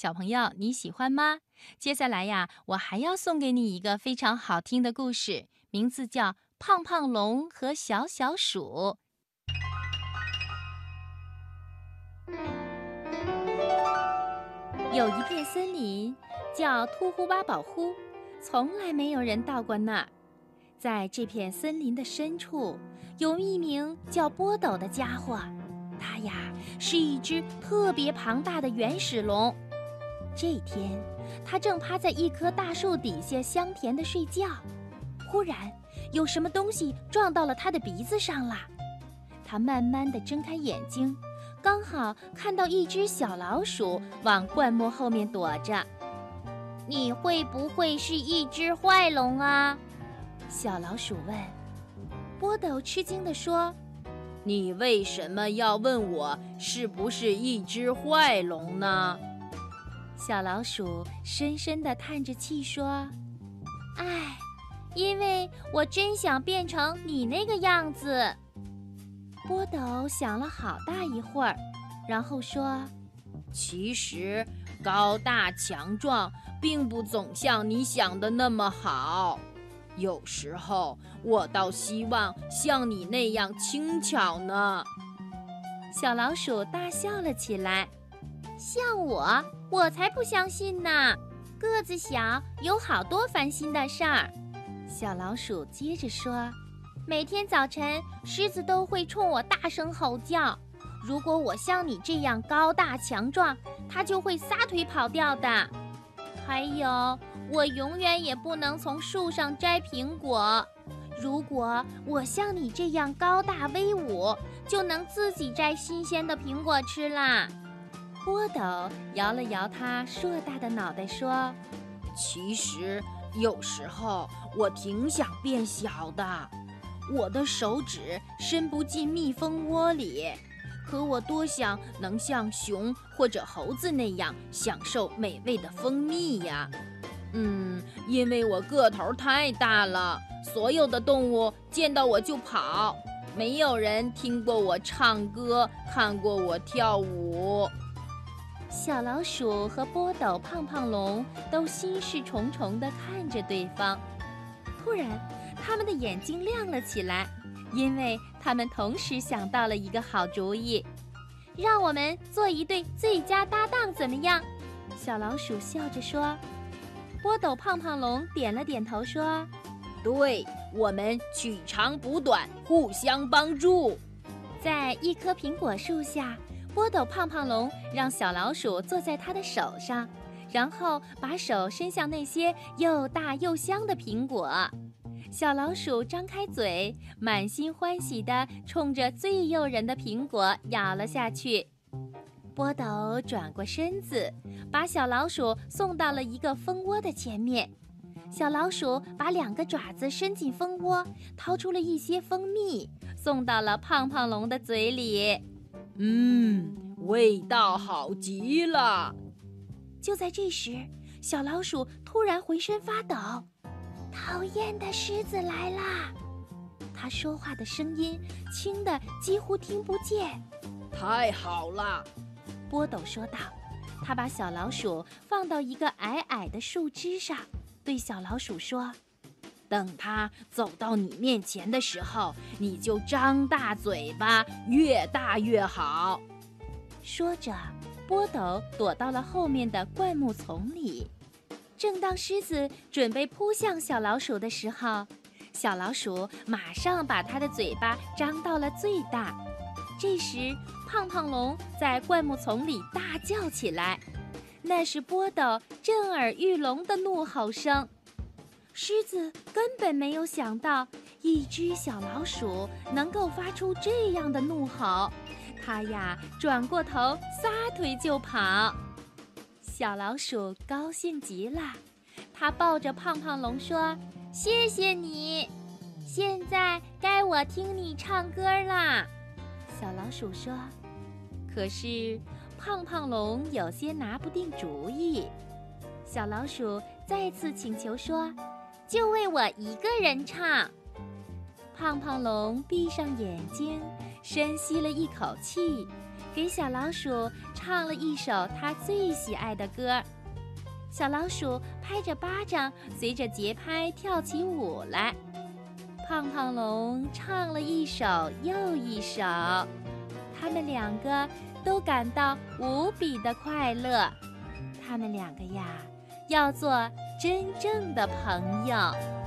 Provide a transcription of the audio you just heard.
小朋友，你喜欢吗？接下来呀，我还要送给你一个非常好听的故事，名字叫《胖胖龙和小小鼠》。有一片森林叫秃呼巴宝呼，从来没有人到过那儿。在这片森林的深处，有一名叫波斗的家伙，他呀是一只特别庞大的原始龙。这天，他正趴在一棵大树底下香甜的睡觉，忽然有什么东西撞到了他的鼻子上了。他慢慢地睁开眼睛，刚好看到一只小老鼠往灌木后面躲着。你会不会是一只坏龙啊？小老鼠问。波斗吃惊地说：“你为什么要问我是不是一只坏龙呢？”小老鼠深深地叹着气说：“唉，因为我真想变成你那个样子。”波斗想了好大一会儿，然后说：“其实高大强壮并不总像你想的那么好，有时候我倒希望像你那样轻巧呢。”小老鼠大笑了起来：“像我？”我才不相信呢！个子小，有好多烦心的事儿。小老鼠接着说：“每天早晨，狮子都会冲我大声吼叫。如果我像你这样高大强壮，它就会撒腿跑掉的。还有，我永远也不能从树上摘苹果。如果我像你这样高大威武，就能自己摘新鲜的苹果吃啦。”波斗摇了摇他硕大的脑袋，说：“其实有时候我挺想变小的。我的手指伸不进蜜蜂窝里，可我多想能像熊或者猴子那样享受美味的蜂蜜呀。嗯，因为我个头太大了，所有的动物见到我就跑，没有人听过我唱歌，看过我跳舞。”小老鼠和波斗、胖胖龙都心事重重地看着对方。突然，他们的眼睛亮了起来，因为他们同时想到了一个好主意：让我们做一对最佳搭档，怎么样？小老鼠笑着说。波斗、胖胖龙点了点头，说：“对，我们取长补短，互相帮助。”在一棵苹果树下。波斗胖胖龙让小老鼠坐在他的手上，然后把手伸向那些又大又香的苹果。小老鼠张开嘴，满心欢喜地冲着最诱人的苹果咬了下去。波斗转过身子，把小老鼠送到了一个蜂窝的前面。小老鼠把两个爪子伸进蜂窝，掏出了一些蜂蜜，送到了胖胖龙的嘴里。嗯，味道好极了。就在这时，小老鼠突然浑身发抖。讨厌的狮子来啦！它说话的声音轻的几乎听不见。太好了，波斗说道。他把小老鼠放到一个矮矮的树枝上，对小老鼠说。等它走到你面前的时候，你就张大嘴巴，越大越好。说着，波斗躲到了后面的灌木丛里。正当狮子准备扑向小老鼠的时候，小老鼠马上把它的嘴巴张到了最大。这时，胖胖龙在灌木丛里大叫起来，那是波斗震耳欲聋的怒吼声。狮子根本没有想到，一只小老鼠能够发出这样的怒吼。它呀，转过头撒腿就跑。小老鼠高兴极了，它抱着胖胖龙说：“谢谢你，现在该我听你唱歌啦。”小老鼠说：“可是胖胖龙有些拿不定主意。”小老鼠再次请求说。就为我一个人唱。胖胖龙闭上眼睛，深吸了一口气，给小老鼠唱了一首它最喜爱的歌。小老鼠拍着巴掌，随着节拍跳起舞来。胖胖龙唱了一首又一首，他们两个都感到无比的快乐。他们两个呀，要做真正的朋友。